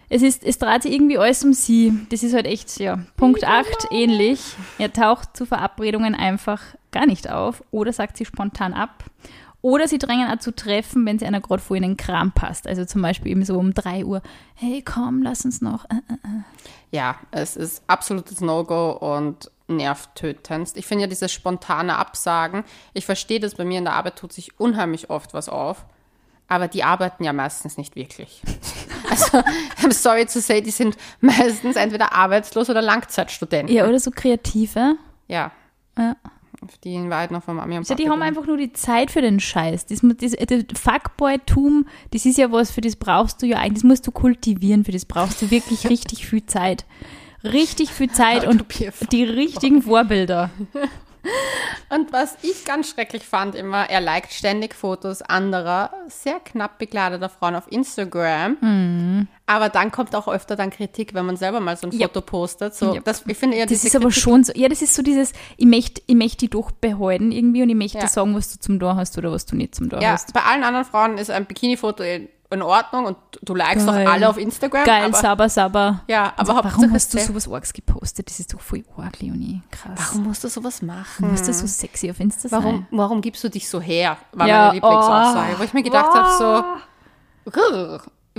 Es, ist, es dreht sich irgendwie alles um sie. Das ist halt echt, ja. Punkt 8, ähnlich. Er taucht zu Verabredungen einfach gar nicht auf oder sagt sie spontan ab. Oder sie drängen auch zu treffen, wenn sie einer gerade vor ihnen Kram passt. Also zum Beispiel eben so um 3 Uhr. Hey, komm, lass uns noch. Äh, äh. Ja, es ist absolutes No-Go und nervtötend. Ich finde ja dieses spontane Absagen, ich verstehe das, bei mir in der Arbeit tut sich unheimlich oft was auf, aber die arbeiten ja meistens nicht wirklich. Also, I'm sorry to say, die sind meistens entweder arbeitslos oder Langzeitstudenten. Ja, oder so Kreative. Ja. Ja. Die in Wahrheit noch von Mami und Ja, Papi die haben einfach nur die Zeit für den Scheiß. Das, das, das Fuckboy-Tum, das ist ja was, für das brauchst du ja eigentlich, das musst du kultivieren, für das brauchst du wirklich richtig viel Zeit. Richtig viel Zeit und die richtigen Vorbilder. Und was ich ganz schrecklich fand immer, er liked ständig Fotos anderer, sehr knapp bekleideter Frauen auf Instagram. Aber dann kommt auch öfter dann Kritik, wenn man selber mal so ein Mhm. Foto postet. So, Ja. das, ich finde eher Das ist aber Kritik- schon so, ja, das ist so dieses, ich möchte ich möcht die doch behalten irgendwie und ich möchte Ja. sagen, was du zum Tor hast oder was du nicht zum Tor Ja, hast. bei allen anderen Frauen ist ein Bikini-Foto in, Ordnung und du likest Geil. auch alle auf Instagram. Geil, aber, sauber, sauber. Ja, aber Warum Hauptsache hast du sowas Orgs gepostet? Das ist doch voll arg, Leonie. Krass. Warum musst du sowas machen? Warum ist das so sexy auf Insta Warum, sein? warum gibst du dich so her? War Ja, meine Lieblingsaussage. Wo ich mir gedacht habe, so,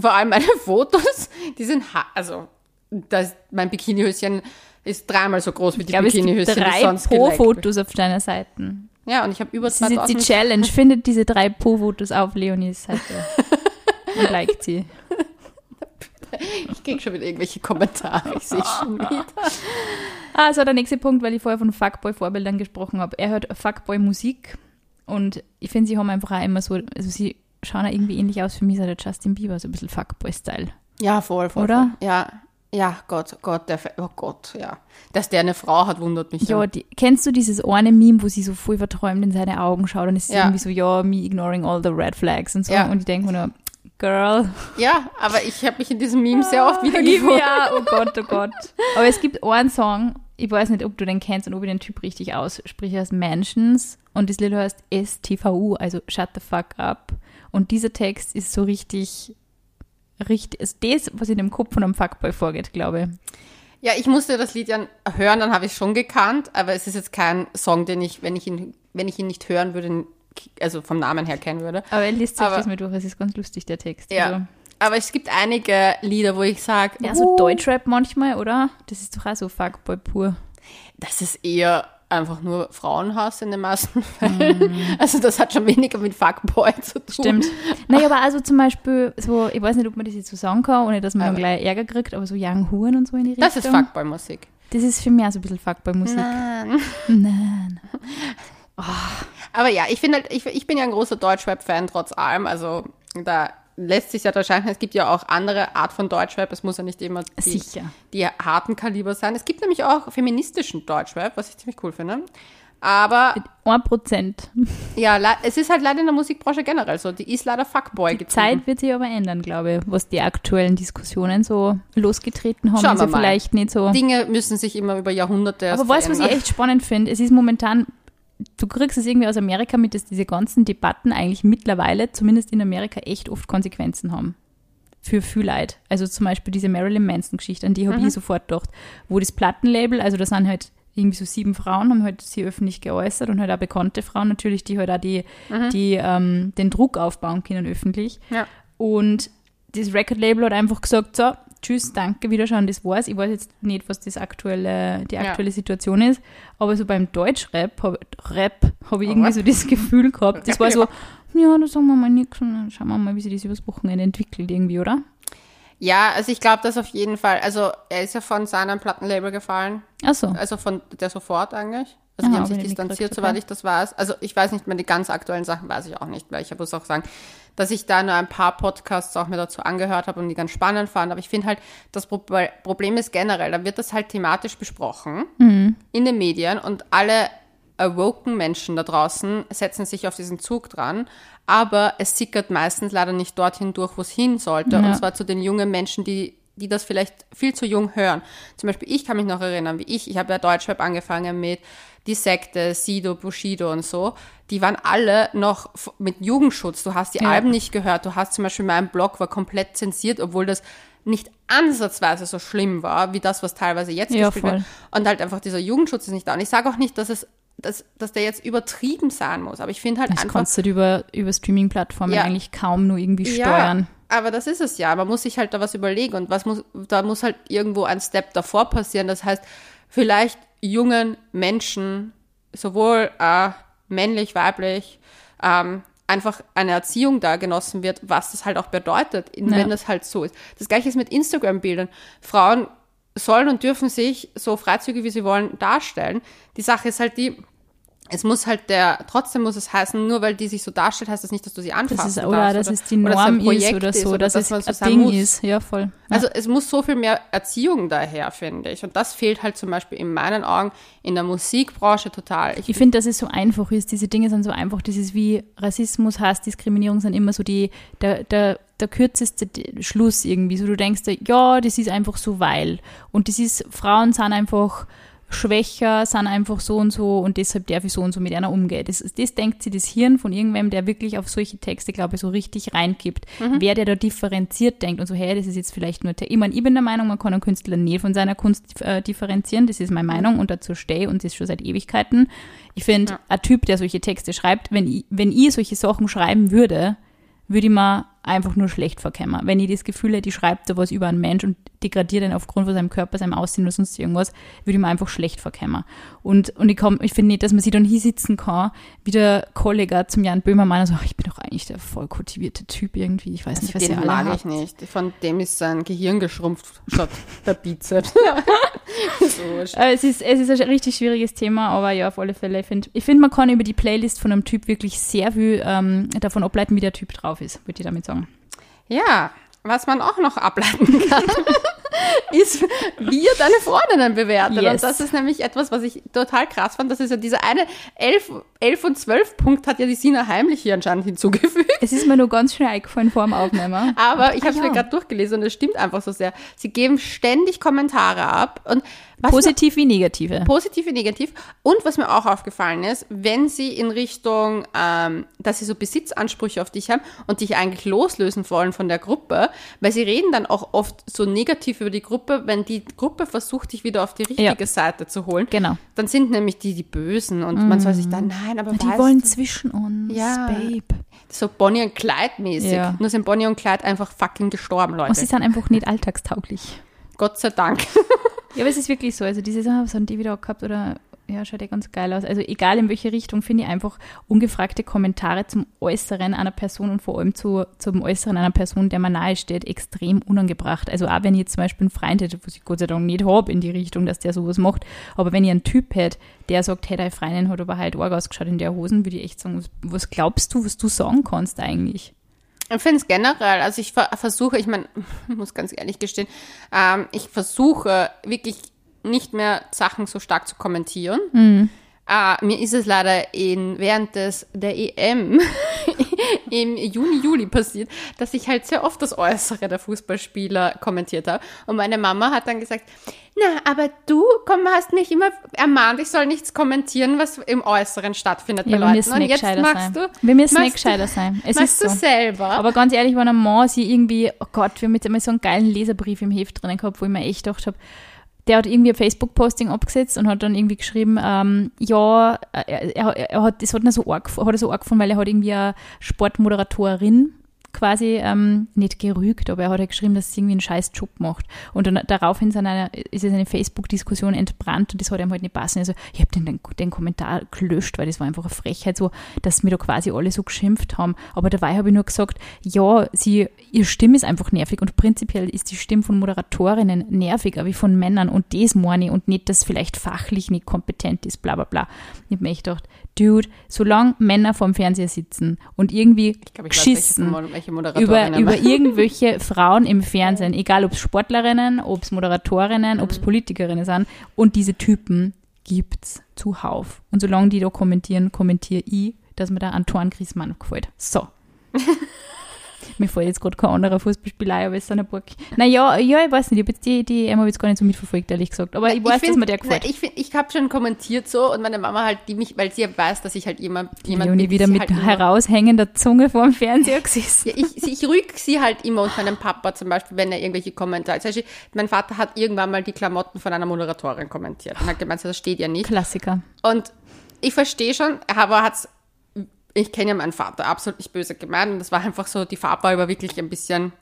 vor allem meine Fotos, die sind, ha also, das, mein Bikinihöschen ist dreimal so groß wie die Bikinihöschen, drei sonst. Po-Fotos auf deiner Seite. Ja, und ich habe über Das ist jetzt die 2000 Challenge. Findet diese drei Po-Fotos auf Leonies Seite. Und liked sie. Ich krieg schon wieder irgendwelche Kommentare, ich sehe schon wieder. Ah, so der nächste Punkt, weil ich vorher von Fuckboy-Vorbildern gesprochen habe. Er hört Fuckboy-Musik und ich finde, sie haben einfach auch immer so, also sie schauen auch irgendwie ähnlich aus für mich, so der Justin Bieber, so ein bisschen Fuckboy-Style. Ja, voll, voll. Oder? Voll. Ja, ja, Gott, Gott, der, oh Gott, ja. Dass der eine Frau hat, wundert mich. Ja, die, kennst du dieses eine Meme, wo sie so voll verträumt in seine Augen schaut und es ist Ja. irgendwie so, ja, me ignoring all the red flags und so. Ja. Und ich denke mir nur, Girl, ja aber ich habe mich in diesem Meme sehr oft wieder Gib gefunden. mir, oh Gott, oh Gott. Aber es gibt einen Song, ich weiß nicht, ob du den kennst und ob ich den Typ richtig ausspreche, heißt Mansions und das Lied heißt STVU, also Shut the Fuck Up. Und dieser Text ist so richtig, richtig, ist das, was in dem Kopf von einem Fuckboy vorgeht, glaube ich. Ja, ich musste das Lied ja hören, dann habe ich es schon gekannt, aber es ist jetzt kein Song, den ich, wenn ich ihn, wenn ich ihn nicht hören würde, also vom Namen her kennen würde. Aber er liest sich Aber- das mal durch, es ist ganz lustig, der Text. Ja. Also, Aber es gibt einige Lieder, wo ich sage, ja, so Deutschrap manchmal, oder? Das ist doch auch so Fuckboy pur. das ist eher einfach nur Frauenhass in den meisten Fällen. Also das hat schon weniger mit Fuckboy zu tun. Mhm. Stimmt. Naja, aber also zum Beispiel, so, ich weiß nicht, ob man das jetzt so sagen kann, ohne dass man Aber- gleich Ärger kriegt, aber so Young Huren und so in die Richtung. Das ist Fuckboy-Musik. Das ist für mich auch so ein bisschen Fuckboy-Musik. Nein. Nein. Aber ja, ich finde halt, ich, ich bin ja ein großer Deutschrap-Fan trotz allem. Also da lässt sich ja wahrscheinlich, es gibt ja auch andere Art von Deutschrap. Es muss ja nicht immer die, Sicher. die harten Kaliber sein. Es gibt nämlich auch feministischen Deutschrap, was ich ziemlich cool finde. Aber Ein Prozent. ja, le- es ist halt leider in der Musikbranche generell so. Die ist leider Fuckboy Die Zeit wird sich aber ändern, glaube ich, was die aktuellen Diskussionen so losgetreten haben. Schauen wir mal. vielleicht nicht so. Dinge müssen sich immer über Jahrhunderte aber weißt du, was ich echt spannend finde? Es ist momentan, du kriegst es irgendwie aus Amerika mit, dass diese ganzen Debatten eigentlich mittlerweile, zumindest in Amerika, echt oft Konsequenzen haben. Für viel Leid. Also zum Beispiel diese Marilyn Manson-Geschichte, an die habe ich sofort gedacht. Wo das Plattenlabel, also da sind halt irgendwie so sieben Frauen, haben halt sie öffentlich geäußert und halt auch bekannte Frauen natürlich, die halt auch die, die ähm, den Druck aufbauen können öffentlich. Ja. Und das Record-Label hat einfach gesagt, so, tschüss, danke, Wiederschauen, das war's. Ich weiß jetzt nicht, was das aktuelle, die Ja. aktuelle Situation ist, aber so beim Deutschrap, hab, Rap, habe ich irgendwie so das Gefühl gehabt, das war so, ja, da sagen wir mal nichts und dann schauen wir mal, wie sich das übers Wochenende entwickelt irgendwie, oder? Ja, also ich glaube, dass auf jeden Fall, also er ist ja von seinem Plattenlabel gefallen. Achso, Also von der sofort eigentlich. Also die haben hab sich distanziert, soweit ich das weiß. Also ich weiß nicht mehr, die ganz aktuellen Sachen weiß ich auch nicht, weil ich muss auch sagen, dass ich da nur ein paar Podcasts auch mir dazu angehört habe und die ganz spannend fand. Aber ich finde halt, das Pro Problem ist generell, da wird das halt thematisch besprochen Mhm. in den Medien und alle awoken Menschen da draußen setzen sich auf diesen Zug dran, aber es sickert meistens leider nicht dorthin durch, wo es hin sollte, Ja. und zwar zu den jungen Menschen, die die das vielleicht viel zu jung hören. Zum Beispiel, ich kann mich noch erinnern, wie ich, ich habe ja Deutschrap angefangen mit die Sekte, Sido, Bushido und so, die waren alle noch mit Jugendschutz. Du hast die Ja. Alben nicht gehört. Du hast zum Beispiel mein Blog war komplett zensiert, obwohl das nicht ansatzweise so schlimm war, wie das, was teilweise jetzt Ja, gespielt voll. wird. Und halt einfach dieser Jugendschutz ist nicht da. Und ich sage auch nicht, dass es, dass, dass der jetzt übertrieben sein muss, aber ich finde halt das einfach. kannst du über, über Streaming-Plattformen Ja. eigentlich kaum nur irgendwie steuern. Ja, aber das ist es ja. Man muss sich halt da was überlegen und was muss, da muss halt irgendwo ein Step davor passieren. Das heißt, vielleicht jungen Menschen, sowohl äh, männlich, weiblich, ähm, einfach eine Erziehung da genossen wird, was das halt auch bedeutet, wenn Ja. das halt so ist. Das gleiche ist mit Instagram-Bildern. Frauen sollen und dürfen sich so freizügig wie sie wollen darstellen. Die Sache ist halt die, es muss halt der, trotzdem muss es heißen, nur weil die sich so darstellt, heißt das nicht, dass du sie anfassen Das ist, darfst. oder dass es die oder dass es ein Norm ist Projekt oder so, oder dass, es man so Ding muss. ist. Ja, voll. Ja. Also es muss so viel mehr Erziehung daher, finde ich. Und das fehlt halt zum Beispiel in meinen Augen in der Musikbranche total. Ich finde, dass es so einfach ist. Diese Dinge sind so einfach. Das ist wie Rassismus, Hass, Diskriminierung sind immer so die, der, der, der kürzeste Schluss irgendwie. So du denkst, ja, das ist einfach so, weil. Und das ist, Frauen sind einfach schwächer, sind einfach so und so und deshalb darf ich so und so mit einer umgehen. Das, das denkt sich das Hirn von irgendwem, der wirklich auf solche Texte, glaube ich, so richtig reinkippt. Wer der da differenziert denkt und so, hey, das ist jetzt vielleicht nur, Te- ich meine, ich bin der Meinung, man kann einen Künstler nie von seiner Kunst äh, differenzieren, das ist meine Meinung und dazu stehe und das schon seit Ewigkeiten. Ich finde, ein Typ, der solche Texte schreibt, wenn ich, wenn ich solche Sachen schreiben würde, würde ich mir einfach nur schlecht vorkommen. Wenn ich das Gefühl hätte, ich schreibe da was über einen Mensch und degradiere den aufgrund von seinem Körper, seinem Aussehen oder sonst irgendwas, würde ich mir einfach schlecht vorkommen. Und, und ich, komm, ich finde nicht, dass man sich dann hier sitzen kann, wie der Kollege zum Jan Böhmermann, so, ach, ich bin doch eigentlich der voll kultivierte Typ irgendwie, ich weiß nicht, was den ihr alle mag habt. ich nicht. Von dem ist sein Gehirn geschrumpft, statt der Bizeps. so, Äh, Es ist, es ist ein richtig schwieriges Thema, aber ja, auf alle Fälle. Ich finde, ich find, man kann über die Playlist von einem Typ wirklich sehr viel ähm, davon ableiten, wie der Typ drauf ist, würde ich damit sagen. Ja, was man auch noch ableiten kann, ist, wie er deine Freundinnen bewertet. Yes. Und das ist nämlich etwas, was ich total krass fand. Das ist ja dieser eine 11, 11 und 12 Punkt hat ja die Sina heimlich hier anscheinend hinzugefügt. Es ist mir nur ganz schnell eingefallen vor dem Aufnehmen. Aber ich habe es ja. mir gerade durchgelesen und es stimmt einfach so sehr. Sie geben ständig Kommentare ab und was mir- Positiv wie negative. Positiv wie negativ. Und was mir auch aufgefallen ist, wenn sie in Richtung, ähm, dass sie so Besitzansprüche auf dich haben und dich eigentlich loslösen wollen von der Gruppe, weil sie reden dann auch oft so negativ über die Gruppe, wenn die Gruppe versucht, dich wieder auf die richtige Ja. Seite zu holen. Genau. Dann sind nämlich die die Bösen und man soll sich dann, nein, aber Die wollen du, zwischen uns, Ja. Babe. so Bonnie und Clyde mäßig. Ja. Nur sind Bonnie und Clyde einfach fucking gestorben, Und sie Leute. sind einfach nicht alltagstauglich. Gott sei Dank. Ja, aber es ist wirklich so. Also diese Sachen, was haben die wieder auch gehabt oder ja, schaut ja ganz geil aus. Also egal in welche Richtung, finde ich einfach ungefragte Kommentare zum Äußeren einer Person und vor allem zu, zum Äußeren einer Person, der mir nahe steht, extrem unangebracht. Also auch wenn ich jetzt zum Beispiel einen Freund hätte, was ich Gott sei Dank nicht habe in die Richtung, dass der sowas macht, aber wenn ich einen Typ hätte, der sagt, hey, deine Freundin hat aber halt arg ausgeschaut in der Hosen, würde ich echt sagen, was, glaubst du, was du sagen kannst eigentlich? Ich finde es generell, also ich ver versuche, ich meine, ich muss ganz ehrlich gestehen, ähm, ich versuche wirklich nicht mehr Sachen so stark zu kommentieren. Äh, mir ist es leider in, während des, der EM im Juni, Juli passiert, dass ich halt sehr oft das Äußere der Fußballspieler kommentiert habe. Und meine Mama hat dann gesagt, na, aber du komm, hast mich immer ermahnt, ich soll nichts kommentieren, was im Äußeren stattfindet bei Ja, wir Leuten. müssen Und nicht jetzt gescheiter machst sein. du, Wir müssen nicht du- gescheiter sein. Es machst ist du so. selber. Aber ganz ehrlich, wenn ein Mann sie irgendwie, oh Gott, wir haben jetzt einmal so einen geilen Leserbrief im Heft drinnen gehabt, wo ich mir echt gedacht habe, der hat irgendwie ein Facebook-Posting abgesetzt und hat dann irgendwie geschrieben, ähm, ja, er, er, er hat, das hat er so arg, hat er so arg gefunden, weil er hat irgendwie eine Sportmoderatorin quasi ähm, nicht gerügt, aber er hat ja geschrieben, dass sie irgendwie einen scheiß Job macht. Und dann daraufhin sind eine, ist es eine Facebook-Diskussion entbrannt und das hat ihm halt nicht passen. Also ich habe den, den, den Kommentar gelöscht, weil das war einfach eine Frechheit so, dass mir da quasi alle so geschimpft haben. Aber dabei habe ich nur gesagt, ja, sie, ihre Stimme ist einfach nervig und prinzipiell ist die Stimme von Moderatorinnen nerviger wie von Männern und das meine ich und nicht, dass vielleicht fachlich nicht kompetent ist, bla bla bla. Ich habe mir echt gedacht, Dude, solange Männer vorm Fernseher sitzen und irgendwie Ich glaube, ich weiß, geschissen Mo- über, Moderatorinnen. über irgendwelche Frauen im Fernsehen, egal ob es Sportlerinnen, ob es Moderatorinnen, ob es Politikerinnen sind. Und diese Typen gibt's zuhauf. Und solange die da kommentieren, kommentiere ich, dass mir der Antoine Griezmann gefällt. So. mir fällt jetzt gerade kein anderer Fußballspieler aber es sind ein paar. Naja, ja, ich weiß nicht, ich habe jetzt die, die Emma jetzt gar nicht so mitverfolgt, ehrlich gesagt. Aber ich weiß, dass find- mir der gefällt. Ich find, ich habe schon kommentiert so und meine Mama halt, die mich, weil sie ja weiß, dass ich halt jemand, jemand bin, wieder mit halt heraushängender Zunge vor dem Fernseher gesessen. Ja, ich, ich rüge sie halt immer und meinem Papa zum Beispiel, wenn er irgendwelche Kommentare. Zum Beispiel, mein Vater hat irgendwann mal die Klamotten von einer Moderatorin kommentiert und hat gemeint, das steht ja nicht. Klassiker. Und ich verstehe schon, aber hat's, ich kenne ja meinen Vater absolut nicht böse gemeint und das war einfach so, die Farbe war wirklich ein bisschen,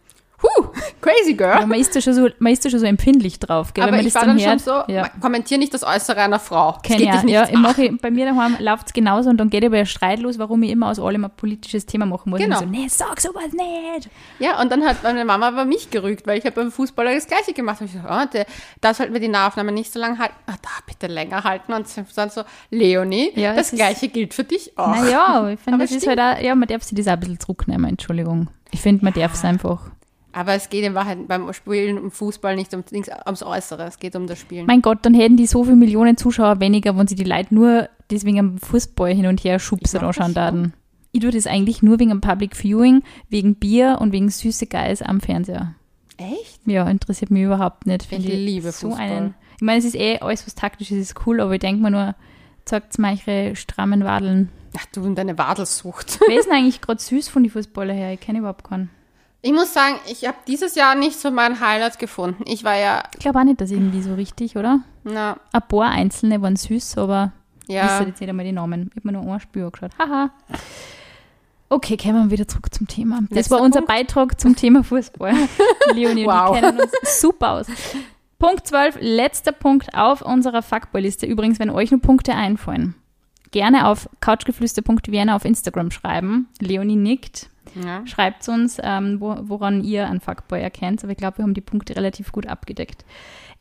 huh, Crazy Girl. Aber man ist da schon so, man ist da schon so empfindlich drauf, gell? Aber wenn man ich war dann schon hört. so, ja. kommentier nicht das Äußere einer Frau. Auch. nicht ja, ich mache, bei mir daheim läuft es genauso und dann geht aber ein Streit los, warum ich immer aus allem ein politisches Thema machen muss. Genau. Und so, nee, sag sowas nicht. Ja, und dann hat meine Mama aber mich gerügt, weil ich habe beim Fußballer das Gleiche gemacht. Und ich so, oh, der, da sollten wir die Nahaufnahme nicht so lange halten. Ah, da bitte länger halten. Und dann so, Leonie, Ja, das es ist- Gleiche gilt für dich auch. Naja, ich finde, das ist stimmt. halt auch, ja, man darf sich das auch ein bisschen zurücknehmen, Entschuldigung. Ich finde, man darf es einfach. Aber es geht in Wahrheit beim Spielen im Fußball nicht um, nichts ums Äußere, es geht um das Spielen. Mein Gott, dann hätten die so viele Millionen Zuschauer weniger, wenn sie die Leute nur deswegen am Fußball hin und her schubsen Ich anschauen würden. Ich tue das eigentlich nur wegen dem Public Viewing, wegen Bier und wegen süße Geis am Fernseher. Echt? Ja, interessiert mich überhaupt nicht. Ich Find liebe so Fußball. einen. Ich meine, es ist eh alles, was taktisch ist, ist cool, aber ich denke mir nur, zeigt mir eure strammen Wadeln. Ach du und deine Wadelsucht. Wer ist denn eigentlich gerade süß von den Fußballer her? Ich kenne überhaupt keinen. Ich muss sagen, ich habe dieses Jahr nicht so mein Highlight gefunden. Ich war ja, Ich glaube auch nicht, dass irgendwie so richtig, oder? na, Ein paar Einzelne waren süß, aber ich ja. wisse jetzt nicht einmal die Namen. Ich habe mir nur ein Spiel angeschaut. Haha. Okay, kommen wir wieder zurück zum Thema. Das Letzter war unser Punkt. Beitrag zum Thema Fußball. Leonie Wow. ich kennen uns super aus. Punkt 12, letzter Punkt auf unserer Fuckboy-Liste. Übrigens, wenn euch nur Punkte einfallen, gerne auf couchgeflüster.vienna auf Instagram schreiben. Leonie nickt. Ja. Schreibt uns, ähm, wo, woran ihr einen Fuckboy erkennt. Aber ich glaube, wir haben die Punkte relativ gut abgedeckt.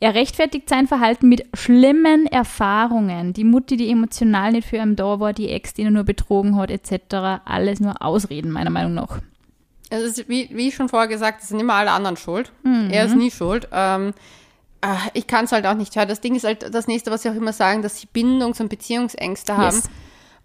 Er rechtfertigt sein Verhalten mit schlimmen Erfahrungen. Die Mutti, die emotional nicht für ihn da war, die Ex, die ihn nur betrogen hat, etc. Alles nur Ausreden, meiner Meinung nach. Es ist, wie, wie schon vorher gesagt, es sind immer alle anderen schuld. Mhm. Er ist nie schuld. Ähm, ah, ich kann es halt auch nicht hören. Das Ding ist halt das nächste, was sie auch immer sagen, dass sie Bindungs- und Beziehungsängste haben. Yes.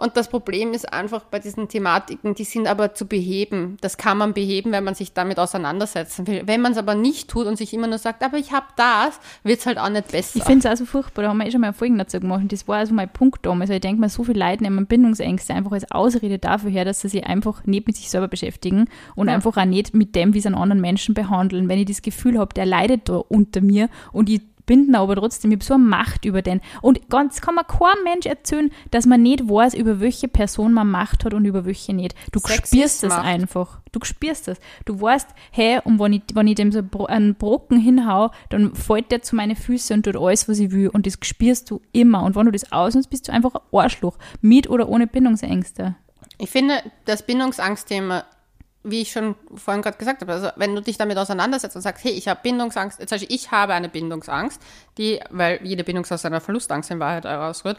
Und das Problem ist einfach bei diesen Thematiken, die sind aber zu beheben. Das kann man beheben, wenn man sich damit auseinandersetzen will. Wenn man es aber nicht tut und sich immer nur sagt, aber ich habe das, wird es halt auch nicht besser. Ich finde es auch so furchtbar, da haben wir eh schon mal Folgen dazu gemacht. Und das war also mein Punkt damals. Also ich denke mal, so viele Leute nehmen Bindungsängste einfach als Ausrede dafür her, dass sie sich einfach nicht mit sich selber beschäftigen und Ja. einfach auch nicht mit dem, wie sie einen anderen Menschen behandeln. Wenn ich das Gefühl habe, der leidet da unter mir und ich bin da aber trotzdem, ich habe so eine Macht über den. Und ganz kann man kein Mensch erzählen, dass man nicht weiß, über welche Person man Macht hat und über welche nicht. Du Sex spürst Macht. einfach. Du spürst das. Du weißt, hey, und wenn ich, wenn ich dem so einen Brocken hinhau, dann fällt der zu meinen Füßen und tut alles, was ich will. Und das spürst du immer. Und wenn du das ausnutzt, bist du einfach ein Arschloch. Mit oder ohne Bindungsängste. Ich finde, das Bindungsangstthema, wie ich schon vorhin gerade gesagt habe, also wenn du dich damit auseinandersetzt und sagst, hey, ich habe Bindungsangst, zum Beispiel ich habe eine Bindungsangst, die, weil jede Bindungsangst aus einer Verlustangst in Wahrheit herausrührt,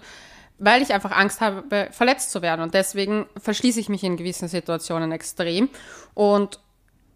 weil ich einfach Angst habe, verletzt zu werden. Und deswegen verschließe ich mich in gewissen Situationen extrem. Und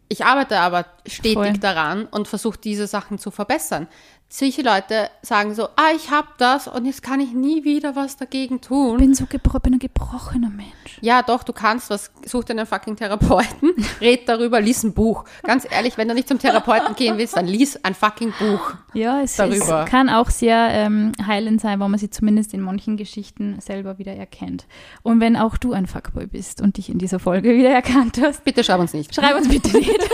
ich arbeite aber stetig Voll. daran und versuche diese Sachen zu verbessern. Solche Leute sagen so, ah, ich habe das und jetzt kann ich nie wieder was dagegen tun. Ich bin so gebro bin ein gebrochener Mensch. Ja, doch, du kannst was. Such dir einen fucking Therapeuten, red darüber, lies ein Buch. Ganz ehrlich, wenn du nicht zum Therapeuten gehen willst, dann lies ein fucking Buch. Ja, es, Darüber. es kann auch sehr ähm, heilend sein, weil man sich zumindest in manchen Geschichten selber wieder erkennt. Und wenn auch du ein Fuckboy bist und dich in dieser Folge wieder erkannt hast, Bitte schreib uns nicht. schreib uns bitte nicht.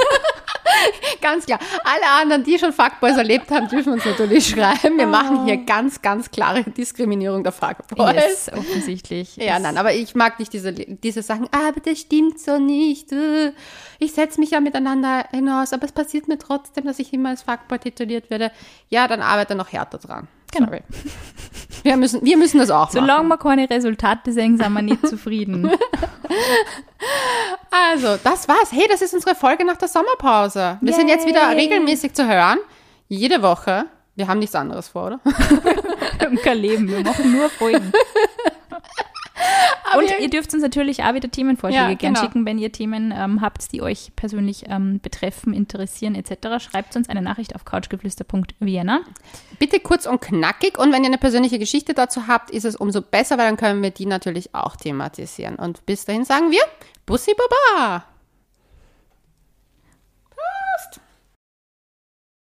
Ganz klar. Alle anderen, die schon Fuckboys erlebt haben, dürfen uns natürlich schreiben. Wir machen hier ganz, ganz klare Diskriminierung der Fuckboys. yes, offensichtlich. Ja, nein, aber ich mag nicht diese, diese Sachen, ah, aber das stimmt so nicht. äh, Ich setze mich ja miteinander hinaus, aber es passiert mir trotzdem, dass ich immer als Fuckboy tituliert werde. Ja, dann arbeite noch härter dran. Genau. Sorry. Wir müssen, wir müssen das auch machen. Solange wir keine Resultate sehen, sind wir nicht zufrieden. Also, das war's. Hey, das ist unsere Folge nach der Sommerpause. Wir sind jetzt wieder Yay. regelmäßig zu hören. Jede Woche. Wir haben nichts anderes vor, oder? Wir haben kein Leben, wir machen nur Folgen. Und ihr dürft uns natürlich auch wieder Themenvorschläge Ja, gern genau. schicken, wenn ihr Themen ähm, habt, die euch persönlich ähm, betreffen, interessieren etc. Schreibt uns eine Nachricht auf couchgeflüster.vienna. Bitte kurz und knackig. Und wenn ihr eine persönliche Geschichte dazu habt, ist es umso besser, weil dann können wir die natürlich auch thematisieren. Und bis dahin sagen wir Bussi Baba!